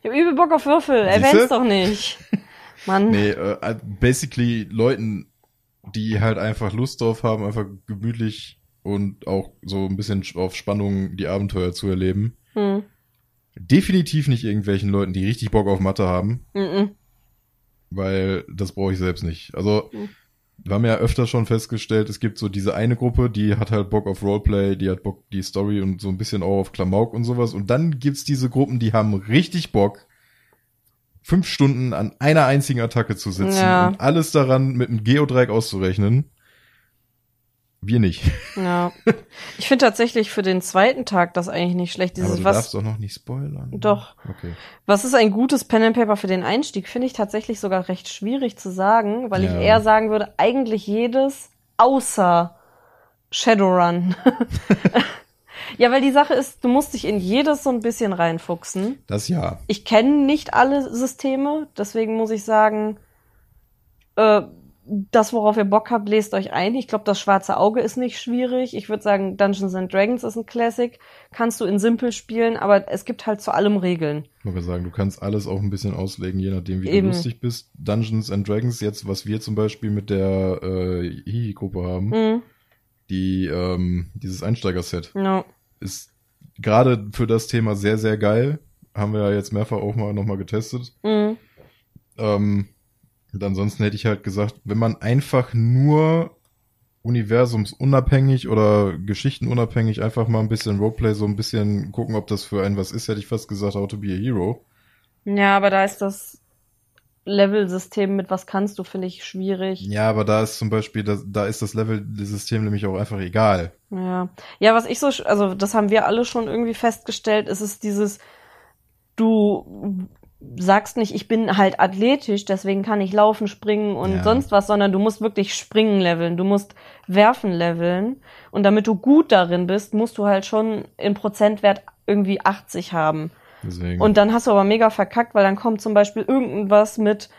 Ich hab übel Bock auf Würfel. Erwähn's doch nicht. Mann. Nee, äh, basically Leuten, die halt einfach Lust drauf haben, einfach gemütlich und auch so ein bisschen auf Spannung die Abenteuer zu erleben. Hm. Definitiv nicht irgendwelchen Leuten, die richtig Bock auf Mathe haben, Mhm. weil das brauche ich selbst nicht. Also, Mhm. Wir haben ja öfter schon festgestellt, es gibt so diese eine Gruppe, die hat halt Bock auf Roleplay, die hat Bock die Story und so ein bisschen auch auf Klamauk und sowas. Und dann gibt's diese Gruppen, die haben richtig Bock, fünf Stunden an einer einzigen Attacke zu sitzen Ja. und alles daran mit einem Geodreieck auszurechnen. Wir nicht. Ja. Ich finde tatsächlich für den zweiten Tag das eigentlich nicht schlecht. Aber Dieses, du was, darfst doch noch nicht spoilern. Doch. Okay. was ist ein gutes Pen and Paper für den Einstieg? Finde ich tatsächlich sogar recht schwierig zu sagen, weil Ja. ich eher sagen würde, eigentlich jedes außer Shadowrun. ja, weil die Sache ist, du musst dich in jedes so ein bisschen reinfuchsen. Das ja. Ich kenne nicht alle Systeme, deswegen muss ich sagen, äh, das, worauf ihr Bock habt, lest euch ein. Ich glaube, das schwarze Auge ist nicht schwierig. Ich würde sagen, Dungeons and Dragons ist ein Classic. Kannst du in simpel spielen, aber es gibt halt zu allem Regeln. Ich wollte sagen, du kannst alles auch ein bisschen auslegen, je nachdem, wie Eben. du lustig bist. Dungeons and Dragons, jetzt, was wir zum Beispiel mit der äh, Hihi-Gruppe haben, Mhm. die ähm, dieses Einsteiger-Set Ja. ist gerade für das Thema sehr, sehr geil. Haben wir ja jetzt mehrfach auch mal nochmal getestet. Mhm. Ähm, und ansonsten hätte ich halt gesagt, wenn man einfach nur universumsunabhängig oder geschichtenunabhängig einfach mal ein bisschen Roleplay, so ein bisschen gucken, ob das für einen was ist, hätte ich fast gesagt, How to be a Hero. Ja, aber da ist das Level-System mit was kannst du, finde ich schwierig. Ja, aber da ist zum Beispiel, da, da ist das Level-System nämlich auch einfach egal. Ja. Ja, was ich so, also das haben wir alle schon irgendwie festgestellt, ist es dieses, du sagst nicht, ich bin halt athletisch, deswegen kann ich laufen, springen und Ja. sonst was, sondern du musst wirklich springen leveln, du musst werfen leveln und damit du gut darin bist, musst du halt schon in Prozentwert irgendwie 80 haben. Deswegen. Und dann hast du aber mega verkackt, weil dann kommt zum Beispiel irgendwas mit,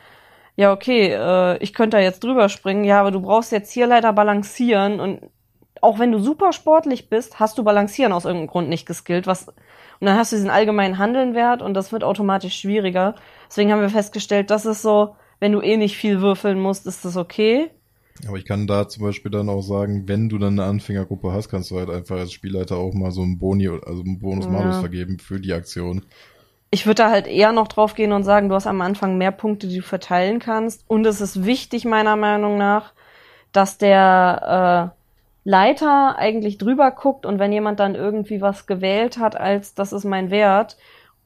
ja, okay, äh, ich könnte da jetzt drüber springen, ja, aber du brauchst jetzt hier leider balancieren und auch wenn du super sportlich bist, hast du balancieren aus irgendeinem Grund nicht geskillt, was, und dann hast du diesen allgemeinen Handelnwert und das wird automatisch schwieriger. Deswegen haben wir festgestellt, das ist so, wenn du eh nicht viel würfeln musst, ist das okay. Aber ich kann da zum Beispiel dann auch sagen, wenn du dann eine Anfängergruppe hast, kannst du halt einfach als Spielleiter auch mal so einen Boni, also einen Bonus-Malus Ja. vergeben für die Aktion. Ich würde da halt eher noch drauf gehen und sagen, du hast am Anfang mehr Punkte, die du verteilen kannst. Und es ist wichtig, meiner Meinung nach, dass der äh, Leiter eigentlich drüber guckt und wenn jemand dann irgendwie was gewählt hat, als das ist mein Wert,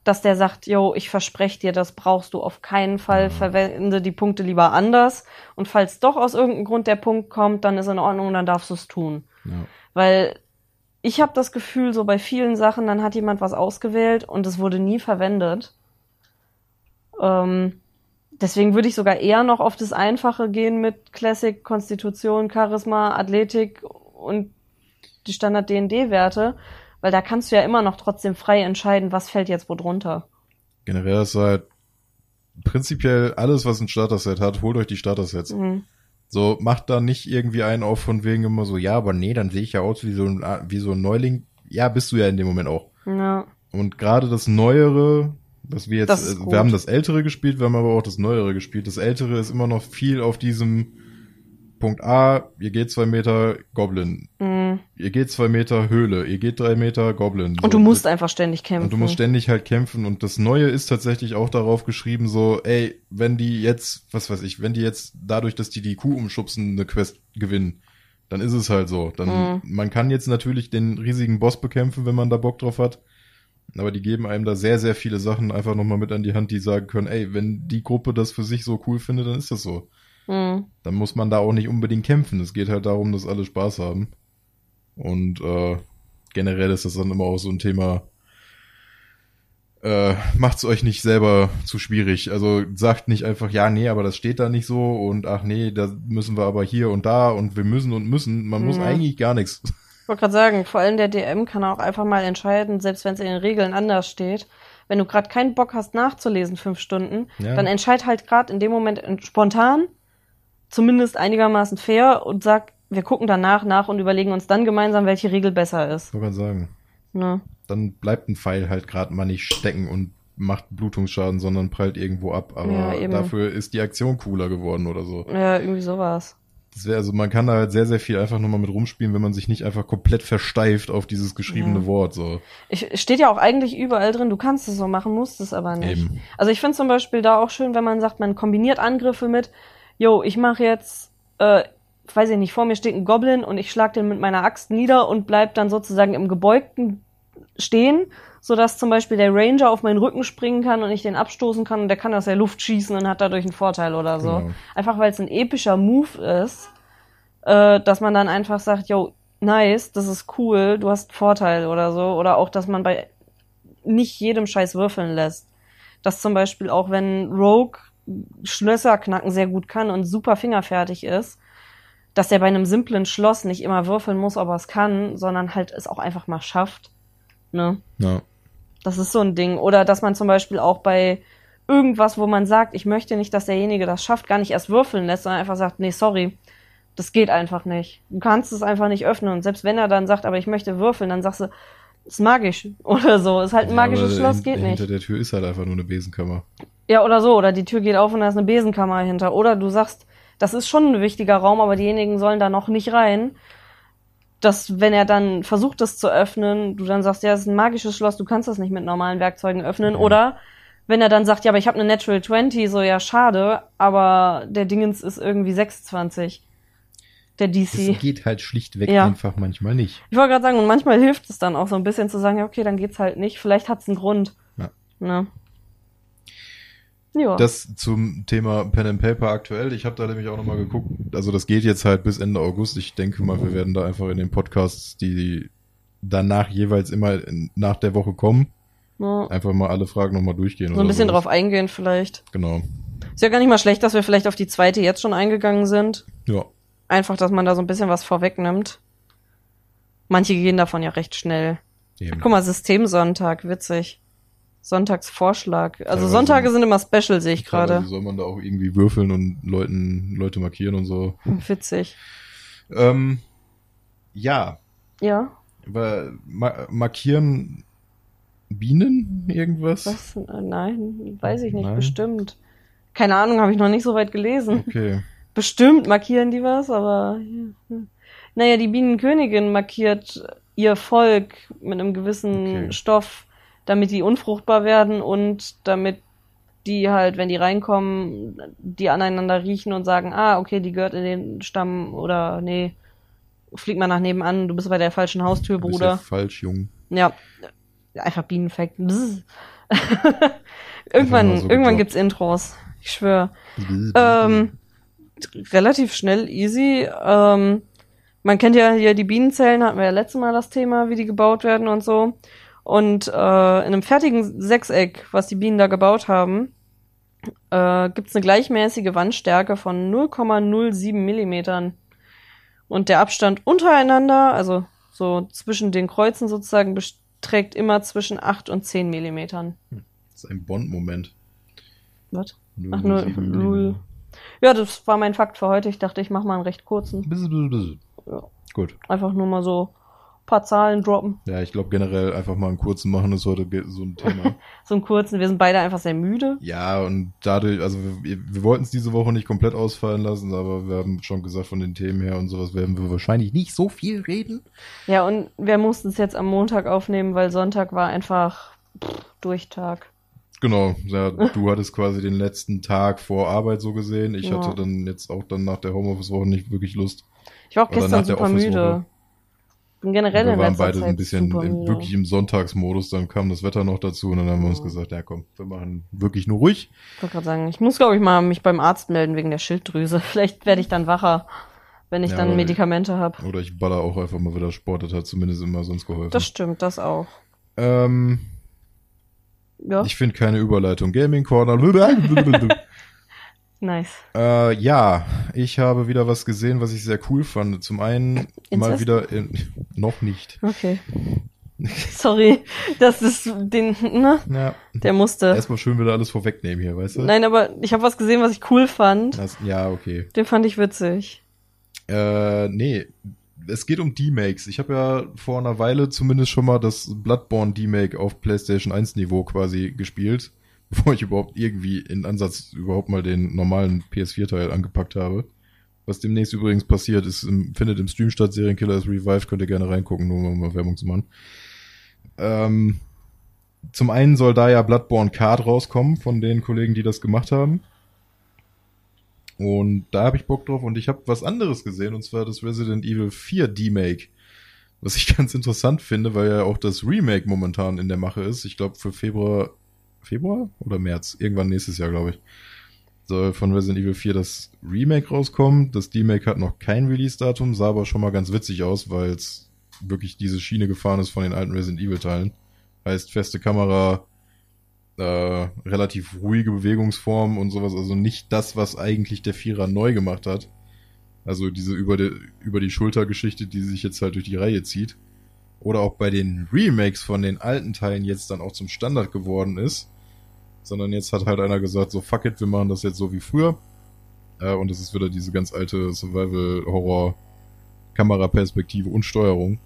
dass der sagt, yo, ich verspreche dir, das brauchst du auf keinen Fall, Ja. verwende die Punkte lieber anders. Und falls doch aus irgendeinem Grund der Punkt kommt, dann ist in Ordnung, dann darfst du es tun. Ja. Weil ich habe das Gefühl, so bei vielen Sachen, dann hat jemand was ausgewählt und es wurde nie verwendet. Ähm, deswegen würde ich sogar eher noch auf das Einfache gehen mit Classic, Konstitution, Charisma, Athletik und die Standard D&D-Werte, weil da kannst du ja immer noch trotzdem frei entscheiden, was fällt jetzt wo drunter. Generell ist halt prinzipiell alles, was ein Starter-Set hat, holt euch die Starter-Sets. Mhm. So, macht da nicht irgendwie einen auf von wegen immer so, ja, aber nee, dann sehe ich ja aus wie so ein, wie so ein Neuling. Ja, bist du ja in dem Moment auch. Ja. Und gerade das Neuere, was wir jetzt, Das wir haben das Ältere gespielt, wir haben aber auch das Neuere gespielt. Das Ältere ist immer noch viel auf diesem Punkt A, ihr geht zwei Meter Goblin, Mhm. ihr geht zwei Meter Höhle, ihr geht drei Meter Goblin. Und So, du musst einfach ständig kämpfen. und du musst ständig halt kämpfen und das Neue ist tatsächlich auch darauf geschrieben, so, ey, wenn die jetzt, was weiß ich, wenn die jetzt dadurch, dass die die Kuh umschubsen, eine Quest gewinnen, dann ist es halt so. Dann, Mhm. man kann jetzt natürlich den riesigen Boss bekämpfen, wenn man da Bock drauf hat. Aber die geben einem da sehr, sehr viele Sachen einfach nochmal mit an die Hand, die sagen können, ey, wenn die Gruppe das für sich so cool findet, dann ist das so. Mhm. Dann muss man da auch nicht unbedingt kämpfen. Es geht halt darum, dass alle Spaß haben. Und äh, generell ist das dann immer auch so ein Thema, äh, macht's euch nicht selber zu schwierig. Also sagt nicht einfach, ja, nee, aber das steht da nicht so und ach nee, da müssen wir aber hier und da und wir müssen und müssen. Man muss Mhm. eigentlich gar nichts. Ich wollte gerade sagen, vor allem der DM kann auch einfach mal entscheiden, selbst wenn es in den Regeln anders steht. Wenn du gerade keinen Bock hast nachzulesen, fünf Stunden, Ja. dann entscheid halt gerade in dem Moment spontan, zumindest einigermaßen fair und sag, wir gucken danach nach und überlegen uns dann gemeinsam, welche Regel besser ist. Gerade sagen. Ne? Dann bleibt ein Pfeil halt gerade mal nicht stecken und macht Blutungsschaden, sondern prallt irgendwo ab. Aber Ja, dafür ist die Aktion cooler geworden oder so. Ja, irgendwie sowas. Das wäre also, man kann da halt sehr, sehr viel einfach nur mal mit rumspielen, wenn man sich nicht einfach komplett versteift auf dieses geschriebene Ja. Wort. So. Ich, es steht ja auch eigentlich überall drin, du kannst es so machen, musst es aber nicht. Eben. Also ich finde zum Beispiel da auch schön, wenn man sagt, man kombiniert Angriffe mit, yo, ich mache jetzt, äh, weiß ich nicht, vor mir steht ein Goblin und ich schlag den mit meiner Axt nieder und bleib dann sozusagen im gebeugten stehen, sodass zum Beispiel der Ranger auf meinen Rücken springen kann und ich den abstoßen kann und der kann aus der Luft schießen und hat dadurch einen Vorteil oder so. Genau. Einfach weil es ein epischer Move ist, äh, dass man dann einfach sagt, yo, nice, das ist cool, du hast einen Vorteil oder so. Oder auch, dass man bei nicht jedem Scheiß würfeln lässt. Dass zum Beispiel auch wenn Rogue Schlösser knacken sehr gut kann und super fingerfertig ist, dass er bei einem simplen Schloss nicht immer würfeln muss, ob er es kann, sondern halt es auch einfach mal schafft. Ne? Ja. Das ist so ein Ding. Oder dass man zum Beispiel auch bei irgendwas, wo man sagt, ich möchte nicht, dass derjenige das schafft, gar nicht erst würfeln lässt, sondern einfach sagt, nee, sorry, das geht einfach nicht. Du kannst es einfach nicht öffnen. Und selbst wenn er dann sagt, aber ich möchte würfeln, dann sagst du, ist magisch oder so. Ist halt ein magisches Ja, Schloss, geht Hinter nicht. der Tür ist halt einfach nur eine Besenkammer. Ja, oder so. Oder die Tür geht auf und da ist eine Besenkammer hinter. Oder du sagst, das ist schon ein wichtiger Raum, aber diejenigen sollen da noch nicht rein. Dass, wenn er dann versucht, das zu öffnen, du dann sagst, ja, das ist ein magisches Schloss, du kannst das nicht mit normalen Werkzeugen öffnen. Okay. Oder wenn er dann sagt, ja, aber ich habe eine Natural 20, so ja, schade, aber der Dingens ist irgendwie 26. Der Es DC. geht halt schlichtweg Ja. einfach manchmal nicht. Ich wollte gerade sagen, und manchmal hilft es dann auch so ein bisschen zu sagen, ja, okay, dann geht's halt nicht. Vielleicht hat's einen Grund. Ja. Ne? Ja. Das zum Thema Pen and Paper aktuell. Ich habe da nämlich auch nochmal geguckt. Also das geht jetzt halt bis Ende August. Ich denke mal, wir werden da einfach in den Podcasts, die danach jeweils immer nach der Woche kommen, ja. einfach mal alle Fragen nochmal durchgehen. So ein bisschen sowas. drauf eingehen vielleicht. Genau. Ist ja gar nicht mal schlecht, dass wir vielleicht auf die zweite jetzt schon eingegangen sind. Ja. Einfach, dass man da so ein bisschen was vorwegnimmt. Manche gehen davon ja recht schnell. Eben. Guck mal, Systemsonntag, witzig. Sonntagsvorschlag. Also Teilweise- Sonntage sind immer special, sehe ich gerade. Soll man da auch irgendwie würfeln und Leuten, Leute markieren und so. Witzig. Ähm, ja. Ja. Aber ma markieren Bienen irgendwas? Was? Nein, weiß ich nicht, Nein. bestimmt. Keine Ahnung, habe ich noch nicht so weit gelesen. Okay. Bestimmt markieren die was, aber ja. naja, die Bienenkönigin markiert ihr Volk mit einem gewissen Okay. Stoff, damit die unfruchtbar werden und damit die halt, wenn die reinkommen, die aneinander riechen und sagen, ah, okay, die gehört in den Stamm oder nee, flieg mal nach nebenan, du bist bei der falschen Haustür, Du bist ja Bruder. falsch, Jung. Ja, einfach Bienenfact. Bzz. irgendwann, so irgendwann gibt's Intros. Ich schwöre. Ähm, relativ schnell, easy. Ähm, man kennt ja hier die Bienenzellen, hatten wir ja letztes Mal das Thema, wie die gebaut werden und so. Und äh, in einem fertigen Sechseck, was die Bienen da gebaut haben, äh, gibt's eine gleichmäßige Wandstärke von 0,07 Millimetern. Und der Abstand untereinander, also so zwischen den Kreuzen sozusagen, beträgt immer zwischen 8 und 10 Millimetern. Das ist ein Bond-Moment. Was? Ach, null, sieben null. Millimeter. Ja, das war mein Fakt für heute. Ich dachte, ich mache mal einen recht kurzen. Bisschen, bisschen, bisschen. Ja. Gut. Einfach nur mal so paar Zahlen droppen. Ja, ich glaube generell einfach mal einen kurzen machen ist heute so ein Thema. So einen kurzen. Wir sind beide einfach sehr müde. ja, und dadurch, also wir, wir wollten es diese Woche nicht komplett ausfallen lassen, aber wir haben schon gesagt, von den Themen her und sowas werden wir wahrscheinlich nicht so viel reden. Ja, und wir mussten es jetzt am Montag aufnehmen, weil Sonntag war einfach pff, Durchtag. Genau, ja, du hattest quasi den letzten Tag vor Arbeit so gesehen. Ich Ja. hatte dann jetzt auch dann nach der Homeoffice-Woche nicht wirklich Lust. Ich war auch Oder gestern super müde. Bin generell wir in waren beide so ein bisschen müde. wirklich im Sonntagsmodus, dann kam das Wetter noch dazu und dann haben wir uns gesagt, ja komm, wir machen wirklich nur ruhig. Ich wollte gerade sagen, ich muss glaube ich mal mich beim Arzt melden wegen der Schilddrüse. Vielleicht werde ich dann wacher. wenn ich Ja, dann Medikamente habe. Oder ich baller auch einfach mal wieder Sport, das hat zumindest immer sonst geholfen. Das stimmt, das auch. ähm, Ja, ich finde keine Überleitung. Gaming Corner. nice. äh, ja, ich habe wieder was gesehen, was ich sehr cool fand. Zum einen mal Inzest? wieder in, noch nicht. Okay. Sorry, das ist den, ne? Ja, Der musste. erstmal schön wieder alles vorwegnehmen hier, weißt du? Nein, aber ich habe was gesehen, was ich cool fand. Das, ja, okay. Den fand ich witzig. Äh, nee, es geht um D-Makes. Ich habe ja vor einer Weile zumindest schon mal das Bloodborne D-Make auf PlayStation 1 Niveau quasi gespielt, bevor ich überhaupt irgendwie in Ansatz überhaupt mal den normalen PS4-Teil angepackt habe. Was demnächst übrigens passiert, ist findet im Stream statt, Serienkiller ist revived, könnt ihr gerne reingucken, nur um mal Werbung zu machen. Ähm, zum einen soll da ja Bloodborne Card rauskommen von den Kollegen, die das gemacht haben. Und da habe ich Bock drauf und ich habe was anderes gesehen, und zwar das Resident Evil 4 D-Make. Was ich ganz interessant finde, weil ja auch das Remake momentan in der Mache ist. Ich glaube für Februar, Februar oder März, irgendwann nächstes Jahr, glaube ich, soll von Resident Evil 4 das Remake rauskommen. Das D-Make hat noch kein Release-Datum, sah aber schon mal ganz witzig aus, weil es wirklich diese Schiene gefahren ist von den alten Resident Evil-Teilen. Heißt feste Kamera, äh, relativ ruhige Bewegungsform und sowas, also nicht das, was eigentlich der Vierer neu gemacht hat. Also diese über die, über die Schulter-Geschichte, die sich jetzt halt durch die Reihe zieht. Oder auch bei den Remakes von den alten Teilen jetzt dann auch zum Standard geworden ist. Sondern jetzt hat halt einer gesagt, so fuck it, wir machen das jetzt so wie früher. Äh, und es ist wieder diese ganz alte Survival-Horror Kameraperspektive und Steuerung.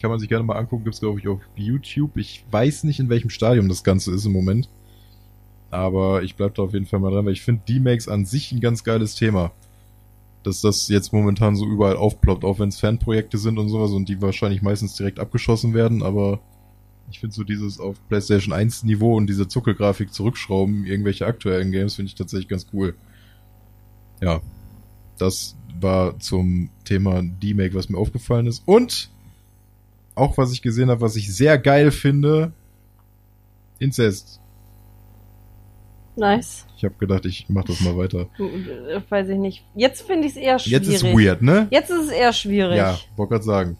Kann man sich gerne mal angucken, gibt's glaube ich auf YouTube. Ich weiß nicht, in welchem Stadium das Ganze ist im Moment. Aber ich bleib da auf jeden Fall mal dran, weil ich finde D-Makes an sich ein ganz geiles Thema. Dass das jetzt momentan so überall aufploppt, auch wenn es Fanprojekte sind und sowas und die wahrscheinlich meistens direkt abgeschossen werden, aber ich finde so dieses auf PlayStation 1 Niveau und diese Zuckelgrafik zurückschrauben, irgendwelche aktuellen Games, finde ich tatsächlich ganz cool. Ja, das war zum Thema D-Make, was mir aufgefallen ist. Und auch was ich gesehen habe, was ich sehr geil finde, Inzest. Nice. Ich habe gedacht, ich mach das mal weiter. Äh, Weiß ich nicht. Jetzt finde ich es eher schwierig. Jetzt ist weird, ne? Jetzt ist es eher schwierig. Ja, wollte gerade sagen.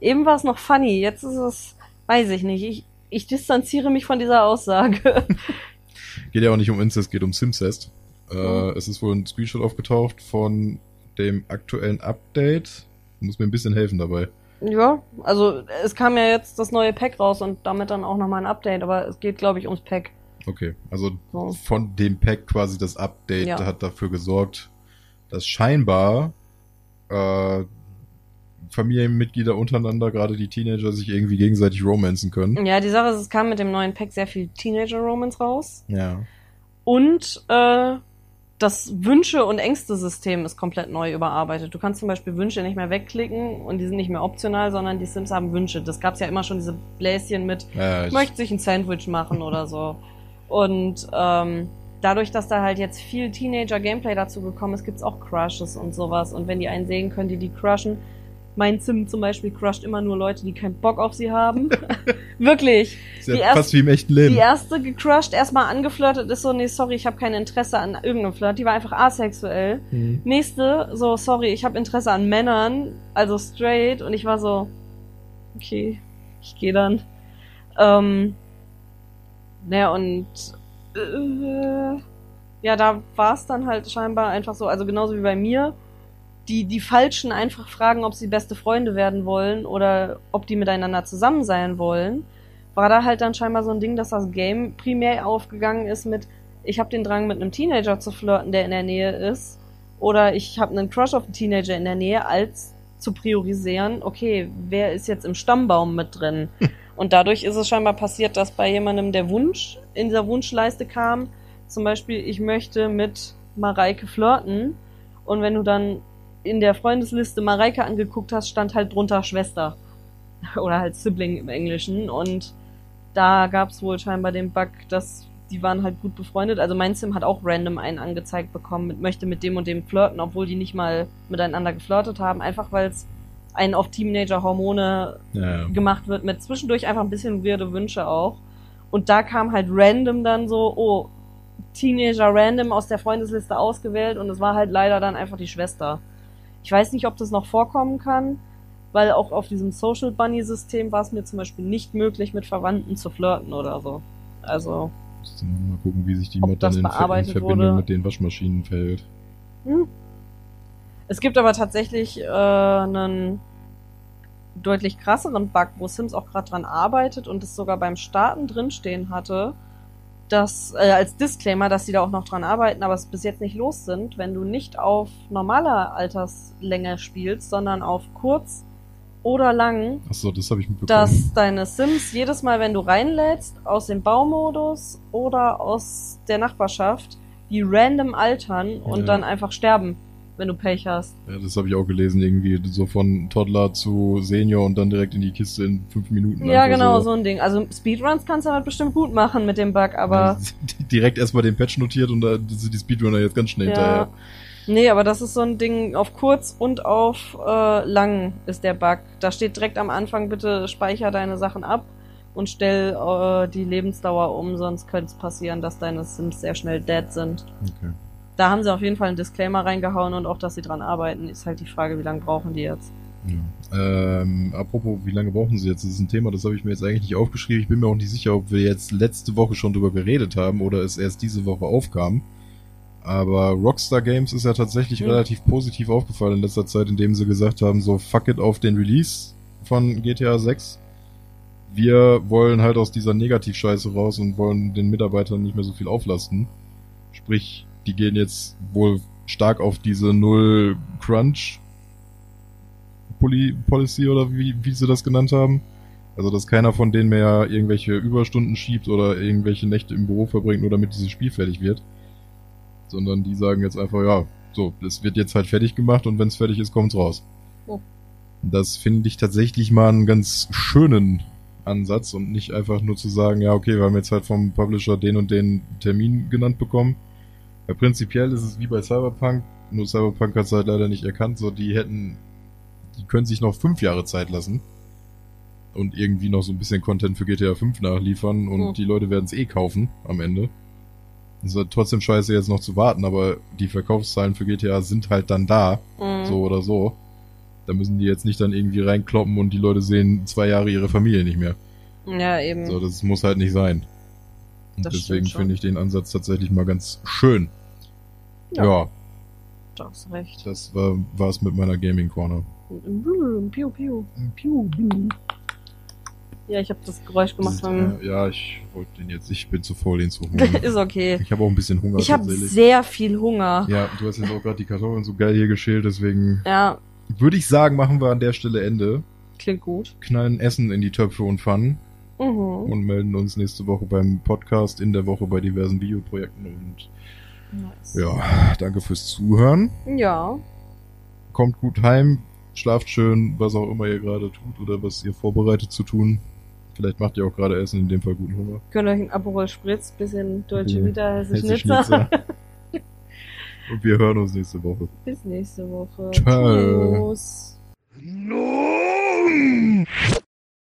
Eben war es noch funny. Jetzt ist es, weiß ich nicht. Ich, ich distanziere mich von dieser Aussage. Geht ja auch nicht um Inzest, geht um Simcest. Äh, Mhm. Es ist wohl ein Screenshot aufgetaucht von dem aktuellen Update. Muss mir ein bisschen helfen dabei. ja, also es kam ja jetzt das neue Pack raus und damit dann auch nochmal ein Update, aber es geht, glaube ich, ums Pack. Okay, also So. von dem Pack quasi das Update Ja. hat dafür gesorgt, dass scheinbar äh, Familienmitglieder untereinander, gerade die Teenager, sich irgendwie gegenseitig romanzen können. Ja, die Sache ist, es kam mit dem neuen Pack sehr viel Teenager-Romance raus. Ja. Und äh, das Wünsche- und Ängste-System ist komplett neu überarbeitet. Du kannst zum Beispiel Wünsche nicht mehr wegklicken und die sind nicht mehr optional, sondern die Sims haben Wünsche. Das gab's ja immer schon, diese Bläschen mit, ja ich, möchte sich ein Sandwich machen oder so. Und ähm, dadurch, dass da halt jetzt viel Teenager-Gameplay dazu gekommen ist, gibt's auch Crushes und sowas. Und wenn die einen sehen, können die die crushen. Mein Sim zum Beispiel crusht immer nur Leute, die keinen Bock auf sie haben. Wirklich. ist ja die fast erst- wie im echten Leben. Die erste gecrushed, erstmal angeflirtet, ist so, nee, sorry, ich habe kein Interesse an irgendeinem Flirt. Die war einfach asexuell. Hm. Nächste, so, sorry, ich habe Interesse an Männern, also straight. Und ich war so, okay, ich gehe dann. Ähm, naja, und äh, ja, da war es dann halt scheinbar einfach so, also genauso wie bei mir, die, die Falschen einfach fragen, ob sie beste Freunde werden wollen oder ob die miteinander zusammen sein wollen, war da halt dann scheinbar so ein Ding, dass das Game primär aufgegangen ist mit, ich habe den Drang mit einem Teenager zu flirten, der in der Nähe ist, oder ich habe einen Crush auf einen Teenager in der Nähe, als zu priorisieren, okay, wer ist jetzt im Stammbaum mit drin? Und dadurch ist es scheinbar passiert, dass bei jemandem der Wunsch in dieser Wunschleiste kam, zum Beispiel, ich möchte mit Mareike flirten. Und wenn du dann in der Freundesliste Mareike angeguckt hast, stand halt drunter Schwester. Oder halt Sibling im Englischen. Und da gab es wohl scheinbar den Bug, dass die waren halt gut befreundet. Also mein Sim hat auch random einen angezeigt bekommen, mit, möchte mit dem und dem flirten, obwohl die nicht mal miteinander geflirtet haben, einfach weil es einen auf Teenager-Hormone ja. gemacht wird, mit zwischendurch einfach ein bisschen weirde Wünsche auch. Und da kam halt random dann so, oh, Teenager random aus der Freundesliste ausgewählt und es war halt leider dann einfach die Schwester. Ich weiß nicht, ob das noch vorkommen kann, weil auch auf diesem Social Bunny System war es mir zum Beispiel nicht möglich, mit Verwandten zu flirten oder so. Also, Müsste man mal gucken, wie sich die Mod dann in, in Verbindung wurde. mit den Waschmaschinen verhält. hm. Es gibt aber tatsächlich äh, einen deutlich krasseren Bug, wo Sims auch gerade dran arbeitet und es sogar beim Starten drinstehen hatte, dass äh, als Disclaimer, dass sie da auch noch dran arbeiten, aber es bis jetzt nicht los sind, wenn du nicht auf normaler Alterslänge spielst, sondern auf kurz oder lang, Achso, das habe ich mitbekommen. dass deine Sims jedes Mal, wenn du reinlädst, aus dem Baumodus oder aus der Nachbarschaft, die random altern und Ja. dann einfach sterben, wenn du Pech hast. ja, das habe ich auch gelesen, irgendwie so von Toddler zu Senior und dann direkt in die Kiste in fünf Minuten. Ja, genau, so. ein Ding. Also Speedruns kannst du damit bestimmt gut machen mit dem Bug, aber direkt erstmal den Patch notiert und da sind die Speedrunner jetzt ganz schnell ja. hinterher. Nee, aber das ist so ein Ding auf kurz und auf äh, lang ist der Bug. Da steht direkt am Anfang, bitte speicher deine Sachen ab und stell äh, die Lebensdauer um, sonst könnte es passieren, dass deine Sims sehr schnell dead sind. Okay. Da haben sie auf jeden Fall einen Disclaimer reingehauen und auch, dass sie dran arbeiten. Ist halt die Frage, wie lange brauchen die jetzt? Ja. Ähm, apropos, wie lange brauchen Sie jetzt? Das ist ein Thema, das habe ich mir jetzt eigentlich nicht aufgeschrieben. Ich bin mir auch nicht sicher, ob wir jetzt letzte Woche schon drüber geredet haben oder es erst diese Woche aufkam. Aber Rockstar Games ist ja tatsächlich Mhm. relativ positiv aufgefallen in letzter Zeit, indem sie gesagt haben, so fuck it auf den Release von GTA 6. Wir wollen halt aus dieser Negativscheiße raus und wollen den Mitarbeitern nicht mehr so viel auflasten. Sprich, die gehen jetzt wohl stark auf diese Null Crunch Poli Policy oder wie, wie sie das genannt haben. Also, dass keiner von denen mehr irgendwelche Überstunden schiebt oder irgendwelche Nächte im Büro verbringt, nur damit dieses Spiel fertig wird. Sondern die sagen jetzt einfach, ja, so, es wird jetzt halt fertig gemacht und wenn es fertig ist, kommt's raus. Oh. Das finde ich tatsächlich mal einen ganz schönen Ansatz und nicht einfach nur zu sagen, ja, okay, wir haben jetzt halt vom Publisher den und den Termin genannt bekommen. Ja, prinzipiell ist es wie bei Cyberpunk, nur Cyberpunk hat es halt leider nicht erkannt, so die hätten, die können sich noch fünf Jahre Zeit lassen und irgendwie noch so ein bisschen Content für GTA 5 nachliefern und Hm. die Leute werden es eh kaufen am Ende. Es ist halt trotzdem scheiße jetzt noch zu warten, aber die Verkaufszahlen für GTA sind halt dann da, Mhm. so oder so. Da müssen die jetzt nicht dann irgendwie reinkloppen und die Leute sehen zwei Jahre ihre Familie nicht mehr. Ja, eben. So, das muss halt nicht sein. Und Das deswegen finde ich den Ansatz tatsächlich mal ganz schön. Ja. Ja, Du hast recht. das war war's mit meiner Gaming Corner. Piu, piu. Ja, ich habe das Geräusch gemacht beim... Äh, ja, ich wollte den jetzt, ich bin zu faul, den zu holen. Ist okay. ich habe auch ein bisschen Hunger Ich habe sehr viel Hunger. Ja, du hast jetzt auch gerade die Kartoffeln so geil hier geschält, deswegen Ja, würde ich sagen, machen wir an der Stelle Ende. klingt gut. Knallen Essen in die Töpfe und Pfannen Mhm. und melden uns nächste Woche beim Podcast, in der Woche bei diversen Videoprojekten und Nice. ja, danke fürs Zuhören. Ja. Kommt gut heim, schlaft schön, was auch immer ihr gerade tut oder was ihr vorbereitet zu tun. Vielleicht macht ihr auch gerade Essen, in dem Fall guten Hunger. Könnt euch ein Aperol Spritz, bisschen Deutsche Hesse Hesse Schnitzer. Schnitzer. Und wir hören uns nächste Woche. Bis nächste Woche. Ciao. Tschüss. No!